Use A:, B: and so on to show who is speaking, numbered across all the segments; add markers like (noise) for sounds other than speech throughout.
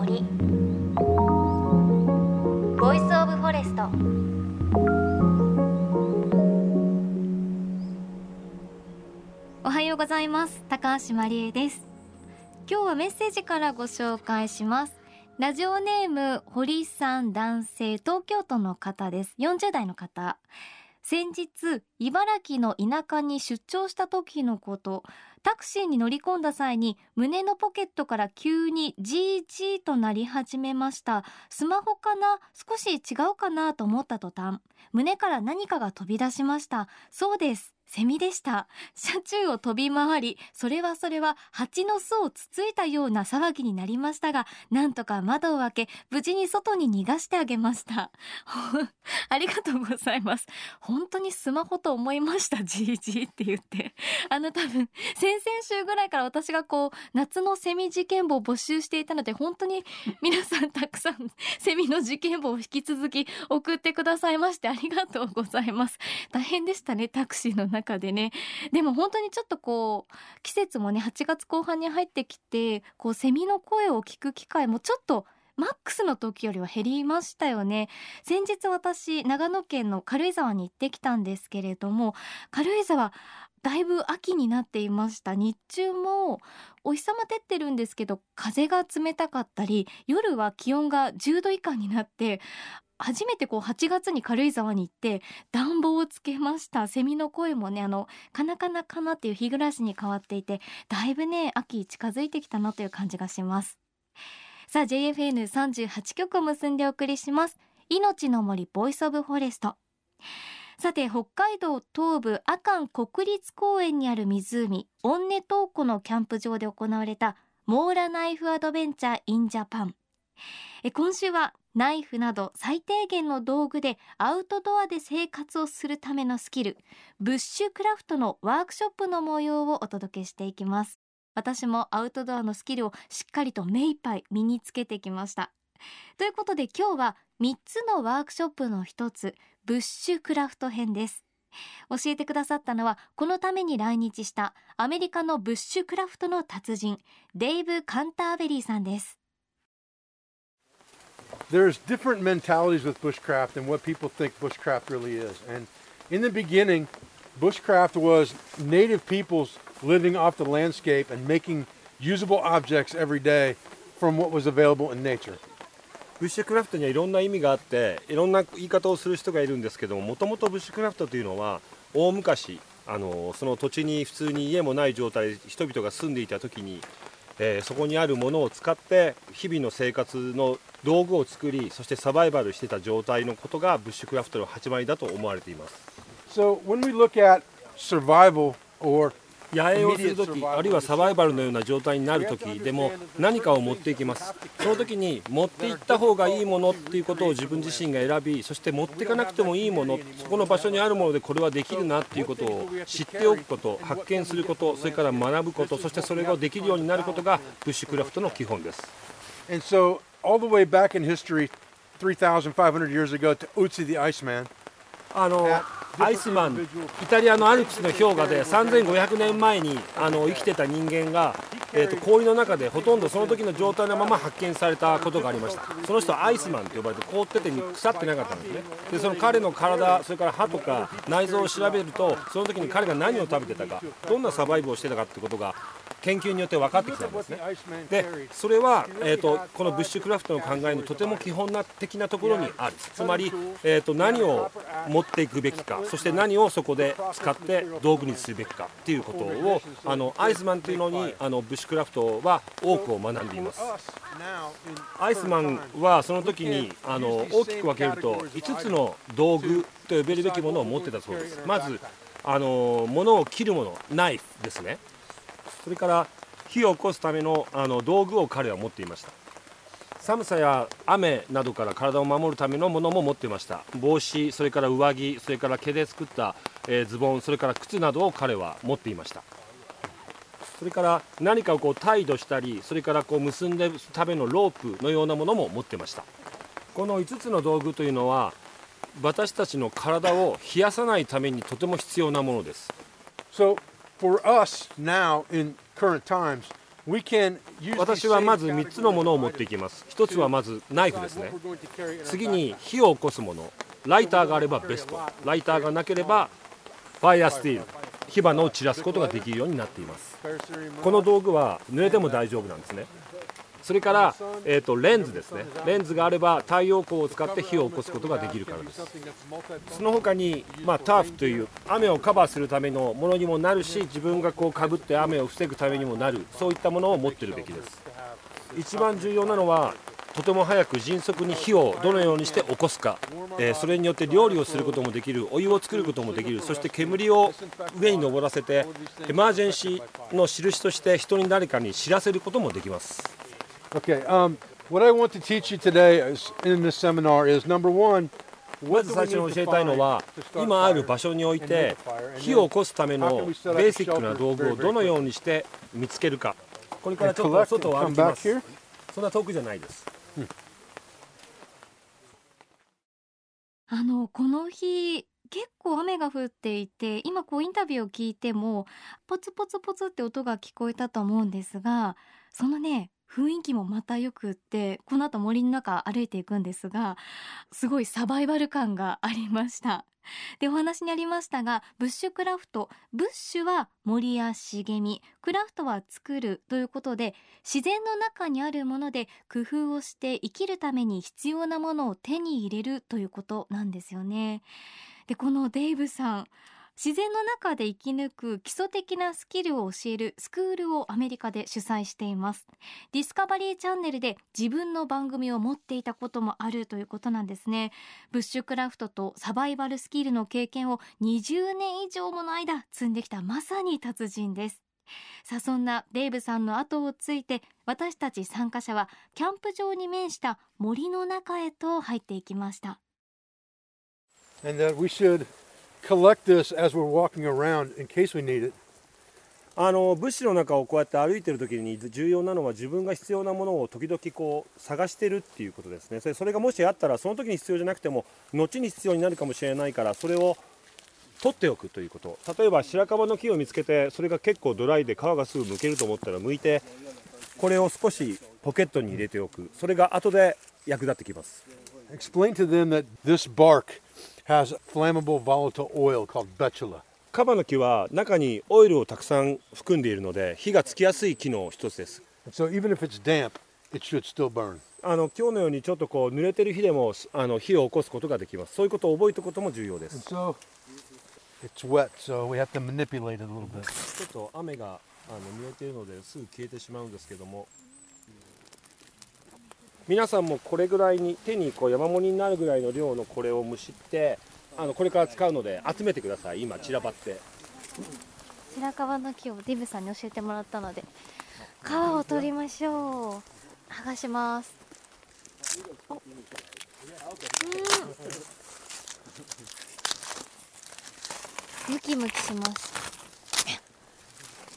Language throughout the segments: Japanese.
A: 森。ボイスオブフォレストおはようございます。高橋真理恵です。今日はメッセージからご紹介します。ラジオネーム堀さん男性東京都の方です。40代の方。先日茨城の田舎に出張した時のこと。タクシーに乗り込んだ際に胸のポケットから急にジージーとなり始めました。スマホかな？少し違うかな？と思った途端胸から何かが飛び出しました。そうです。セミでした。車中を飛び回りそれはそれは蜂の巣をつついたような騒ぎになりましたがなんとか窓を開け無事に外に逃がしてあげました。(laughs) ありがとうございます。本当にスマホと思いました。じいじいって言って。あの多分先々週ぐらいから私がこう夏のセミ事件簿を募集していたので本当に皆さんたくさんセミの事件簿を引き続き送ってくださいましてありがとうございます。大変でしたねタクシーの中中でね。でも本当にちょっとこう季節もね8月後半に入ってきてこうセミの声を聞く機会もちょっとマックスの時よりは減りましたよね。先日私長野県の軽井沢に行ってきたんですけれども軽井沢だいぶ秋になっていました。日中もお日様照ってるんですけど風が冷たかったり夜は気温が10度以下になって初めてこう8月に軽井沢に行って暖房をつけました。セミの声もねあのカナカナカナっていう日暮らしに変わっていてだいぶね秋近づいてきたなという感じがします。さあ JFN38 局を結んでお送りします。命の森ボイスオブフォレスト。さて北海道東部阿寒国立公園にある湖オンネトー湖のキャンプ場で行われたモーラナイフアドベンチャーインジャパン今週はナイフなど最低限の道具でアウトドアで生活をするためのスキルブッシュクラフトのワークショップの模様をお届けしていきます。私もアウトドアのスキルをしっかりと目いっぱい身につけてきました。ということで今日は3つのワークショップの一つブッシュクラフト編です。教えてくださったのはこのために来日したアメリカのブッシュクラフトの達人デイブ・カンターベリーさんです。
B: there's different mentalities with bushcraft and what people think bushcraft really is. And in the beginning, bushcraft was native peoples living off the landscape and making usable objects every day from what was available in nature.
C: ブッシュクラフトにはいろんな意味があっていろんな言い方をする人がいるんですけどももともとブッシュクラフトというのは大昔あのその土地に普通に家もない状態で人々が住んでいた時に えー、そこにあるものを使って日々の生活の道具を作りそしてサバイバルしてた状態のことがブッシュクラフトの始まりだと思われています。
B: So when we look at survival or
C: 野営をする時あるいはサバイバルのような状態になる時でも何かを持っていきます。その時に持っていった方がいいものっていうことを自分自身が選びそして持っていかなくてもいいものそこの場所にあるものでこれはできるなっていうことを知っておくこと発見することそれから学ぶことそしてそれができるようになることがブッシュクラフトの基本です。
B: And so all the way back in history 3500 years ago to Utsi the Iceman
C: あのアイスマンイタリアのアルプスの氷河で3500年前にあの生きてた人間が、えーと、氷の中でほとんどその時の状態のまま発見されたことがありました。その人はアイスマンと呼ばれて凍ってて腐ってなかったんですね。でその彼の体それから歯とか内臓を調べるとその時に彼が何を食べてたかどんなサバイブをしてたかってことが研究によって分かってきたんですね。でそれは、えーと、このブッシュクラフトの考えのとても基本な的なところにある。つまり、えーと、何を持っていくべきかそして何をそこで使って道具にするべきかっていうことをあのアイスマンというのにあのブッシュクラフトは多くを学んでいます。アイスマンはその時にあの大きく分けると5つの道具と呼べるべきものを持ってたそうです。まずあの物を切るものナイフですね。それから火を起こすためのあの道具を彼は持っていました。寒さや雨などから体を守るためのものも持っていました。帽子それから上着それから毛で作った、えー、ズボンそれから靴などを彼は持っていました。それから何かをこう態度したりそれからこう結んでるためのロープのようなものも持ってました。この5つの道具というのは私たちの体を冷やさないためにとても必要なものです。
B: So for us now in current times,
C: 私はまず3つのものを持っていきます。一つはまずナイフですね。次.に火を起こすもの。ライターがあればベスト。ライターがなければファイアスティール。火花を散らすことができるようになっています。この道具は濡れても大丈夫なんですねそれから、えー、とレンズですね。レンズがあれば太陽光を使って火を起こすことができるからです。その他に、まあ、ターフという雨をカバーするためのものにもなるし自分がこうかぶって雨を防ぐためにもなるそういったものを持ってるべきです。一番重要なのはとても早く迅速に火をどのようにして起こすか、えーそれによって料理をすることもできるお湯を作ることもできる。そして煙を上に上らせてエマージェンシーの印として人に誰かに知らせることもできます。
B: Okay. Um, what
C: 最初に教えたいのは今ある場所において火を起こすためのベーシックな道具をどのようにして見つけるか。これからちょっと
A: あのこの日結構雨が降っていて今こうインタビューを聞いてもポツポツポツって音が聞こえたと思うんですがそのね雰囲気もまたよくってこの後森の中歩いていくんですがすごいサバイバル感がありました。でお話にありましたがブッシュクラフトブッシュは森や茂みクラフトは作るということで自然の中にあるもので工夫をして生きるために必要なものを手に入れるということなんですよね。でこのデイブさん自然の中で生き抜く基礎的なスキルを教えるスクールをアメリカで主催しています。ディスカバリーチャンネルで自分の番組を持っていたこともあるということなんですね。ブッシュクラフトとサバイバルスキルの経験を20年以上もの間積んできたまさに達人です。さあそんなデイブさんの後をついて私たち参加者はキャンプ場に面した森の中へと入っていきました。
B: Collect this as we're walking around in case we need it.
C: あの物資の中をこうやって歩いてる時に重要なのは自分が必要なものを時々こう探してるっていうことですね。それそれがもしあったらその時に必要じゃなくても後に必要になるかもしれないからそれを取っておくということ。例えば白樺の木を見つけてそれが結構ドライで皮がすぐ剥けると思ったら剥いてこれを少しポケットに入れておく。それが後で役立ってきます。
B: Explain to them that this bark has flammable volatile oil called betula.
C: カバの木は中にオイルをたくさん含んでいるので火がつきやすい木の一つです
B: so even if it's damp, it should still burn.
C: あの今日のようにちょっとこう濡れてる日でもあの火を起こすことができますそういうことを覚えておくことも重要です
B: so it's wet, so we have to manipulate it a little bit.
C: ちょっと雨があの濡れているのですぐ消えてしまうんですけども皆さんもこれぐらいに手にこう山盛りになるぐらいの量のこれをむしってあのこれから使うので集めてください。今散らばって。
A: 白樺の木をディブさんに教えてもらったので皮を取りましょう。剥がします。うん。ムキムキします。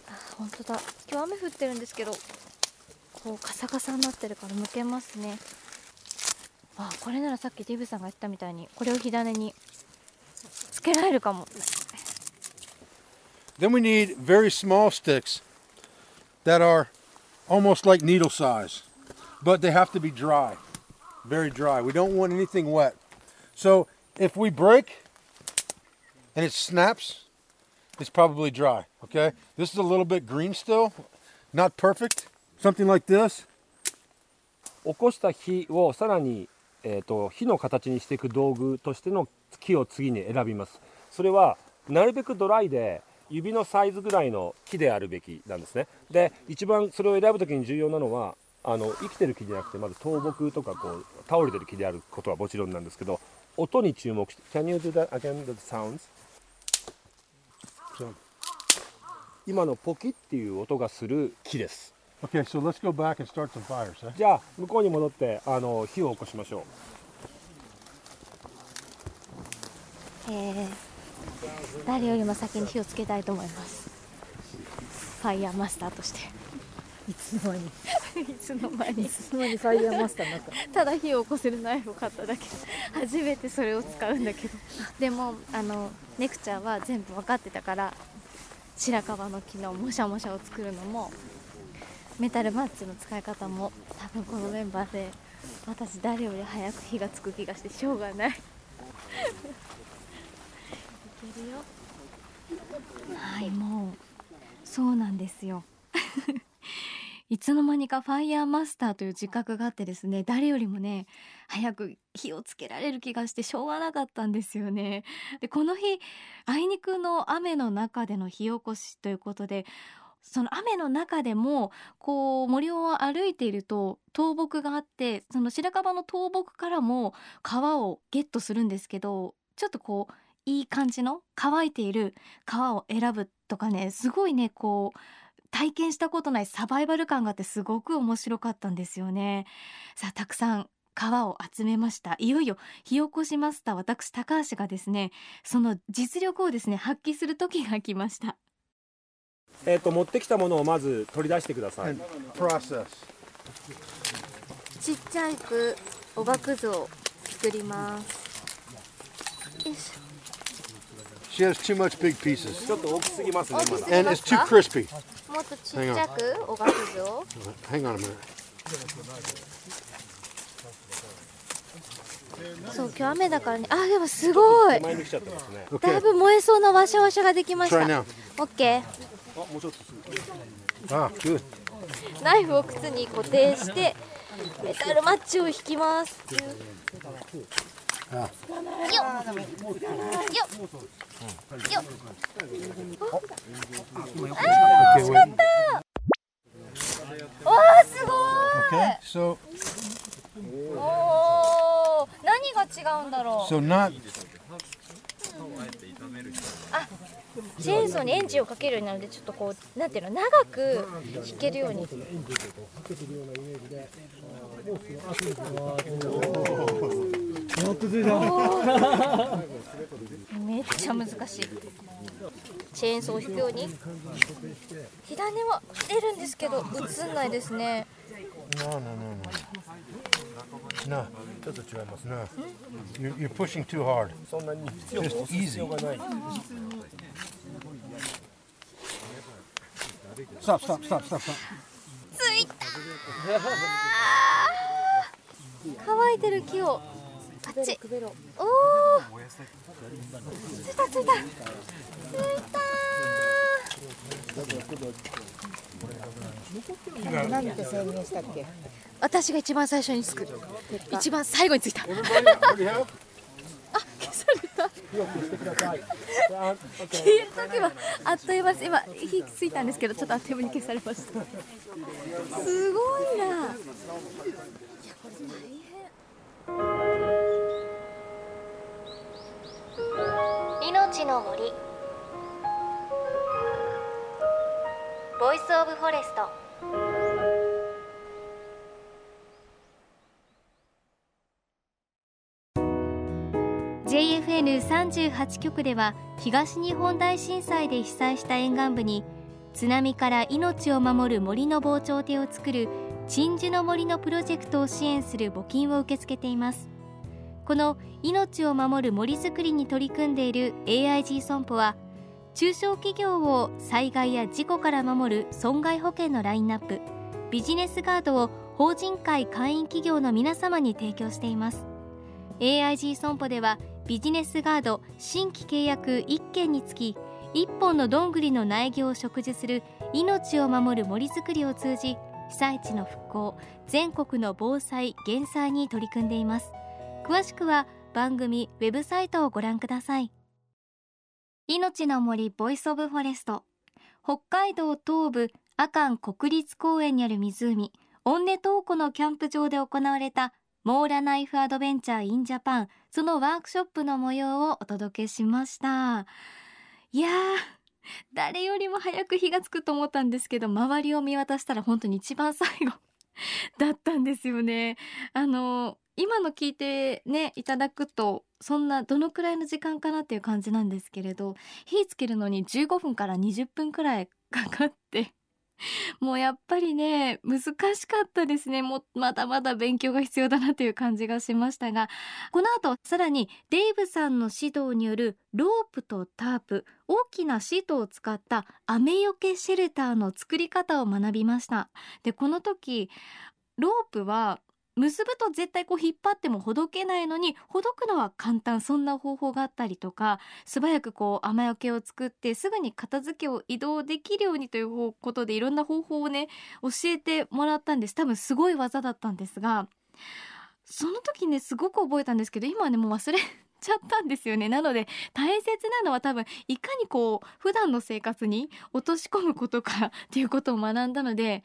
A: あ本当だ。今日雨降ってるんですけど。こうカサカサになってるから剥けますねあこれならさっきディブさんが言ったみたいにこれを火種につけられるかも
B: Then we need very small sticks that are almost like needle size, but they have to be dry, very dry. We don't want anything wet. So if we break and it snaps, it's probably dry. Okay, this is a little bit green still, not perfect. Something like this.
C: 起こした火をさらに、えー、と火の形にしていく道具としての木を次に選びますそれはなるべくドライで指のサイズぐらいの木であるべきなんですねで一番それを選ぶ時に重要なのはあの生きてる木じゃなくてまず倒木とかこう倒れてる木であることはもちろんなんですけど音に注目して Can you do that again the sounds?
B: So,
C: 今のポキっていう音がする木です
B: okay, so let's go back and start some fires. Eh?
C: じゃあ向こうに戻ってあの火を起こしましょう。
A: えー誰よりも先に火をつけたいと思います。ファイヤーマスターとして。
D: いつの間に。
A: いつの間に。
D: いつの間にファイヤーマスターになった
A: ただ火を起こせるナイフを買っただけ。初めてそれを使うんだけど。でもあのネクチャーは全部分かってたから白樺の木のもしゃもしゃを作るのもメタルマッチの使い方も多分このメンバーで私誰より早く火がつく気がしてしょうがない。いけるよ。はいもうそうなんですよ。(laughs) いつの間にかファイヤーマスターという自覚があってですね誰よりもね早く火をつけられる気がしてしょうがなかったんですよね。でこの日あいにくの雨の中での火起こしということでその雨の中でもこう森を歩いていると倒木があってその白樺の倒木からも皮をゲットするんですけどちょっとこういい感じの乾いている皮を選ぶとかねすごいねこう体験したことないサバイバル感があってすごく面白かったんですよね。さあたくさん皮を集めました。いよいよ火起こしマスター私高橋がですねその実力をですね発揮する時が来ました。
C: えっ、と持ってきたものをまず取り出してください.
A: ちっちゃいくおがくずを作りますよいし
B: She has too much big pieces.
C: ちょっと大きすぎますね
B: And it's too crispy.
A: ょもっとちっちゃくおがくずを
B: Hang on a minute.
A: そう今日雨だからねあでもすごいだい.ぶ燃えそうなワシャワシャができまし
B: Try
A: た
B: now.
A: オッケー
C: あもうちょっとすぐ。
B: Ah, good.
A: ナイフを靴に固定してメタルマッチを引きます。よっ。よっ。よっ。
B: Okay, wait.
A: わあすご
B: Okay. So,
A: いおー。何が違うんだろう。
B: So
A: チェーンソーにエンジンをかけるようになるのでちょっとこうなんていうの長く弾けるように。めっちゃ難しい。チェーンソーを弾くように。火種は出るんですけど映んないですね。
B: no, no, no. No, ちょっと違いますね。You're, you're pushing too hard.
C: そんなに強く
B: Just
C: 押す必要がない
B: Stop, stop, stop, stop, stop.
A: ついた乾いてる木を。あっち。おおついたついたついた
D: 何て宣言したっけ？
A: 私が一番最初につく。一番最後についた
B: Everybody already have?
A: 消された消える時はあっという間です。今火ついたんですけどちょっとあっという間に消されました。すごいな。いやこれ大変。命の森。ボイスオブフォレスト N38 局では東日本大震災で被災した沿岸部に津波から命を守る森の防潮堤を作る鎮守の森のプロジェクトを支援する募金を受け付けています。この命を守る森づくりに取り組んでいる AIG 損保は中小企業を災害や事故から守る損害保険のラインナップビジネスガードを法人会会員企業の皆様に提供しています。AIG 損保ではビジネスガード新規契約1件につき1本のどんぐりの苗木を植樹する命を守る森づくりを通じ被災地の復興全国の防災減災に取り組んでいます。詳しくは番組ウェブサイトをご覧ください。命の森ボイスオブフォレスト。北海道東部阿寒国立公園にある湖オンネトー湖のキャンプ場で行われたモーラナイフアドベンチャーインジャパン。そのワークショップの模様をお届けしました。いやー誰よりも早く火がつくと思ったんですけど周りを見渡したら本当に一番最後だったんですよね。あの今の聞いてねいただくとそんなどのくらいの時間かなっていう感じなんですけれど火つけるのに15分から20分くらいかかって (laughs) もうやっぱりね難しかったですね。もうまだまだ勉強が必要だなという感じがしましたが。この後さらにデイブさんの指導によるロープとタープ。大きなシートを使った雨よけシェルターの作り方を学びました。でこの時ロープは結ぶと絶対こう引っ張ってもほどけないのにほどくのは簡単そんな方法があったりとか素早くこう雨よけを作ってすぐに片付けを移動できるようにということでいろんな方法をね教えてもらったんです。多分すごい技だったんですがその時ねすごく覚えたんですけど今はねもう忘れちゃったんですよね。なので大切なのは多分いかにこう普段の生活に落とし込むことか (laughs) っていうことを学んだので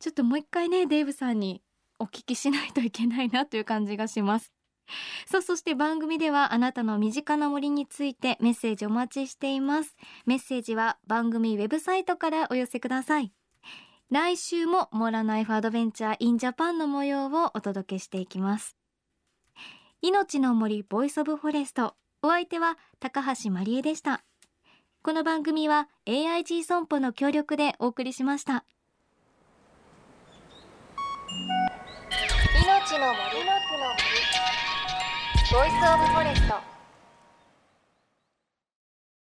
A: ちょっともう一回ねデーブさんにお聞きしないといけないなという感じがします。(laughs) さあそして番組ではあなたの身近な森についてメッセージお待ちしています。メッセージは番組ウェブサイトからお寄せください。来週もモーラナイフアドベンチャーインジャパンの模様をお届けしていきます。命の森ボイスオブフォレスト。お相手は高橋真理恵でした。この番組は AIG 損保の協力でお送りしました。
E: の森ボイスオブフォレスト。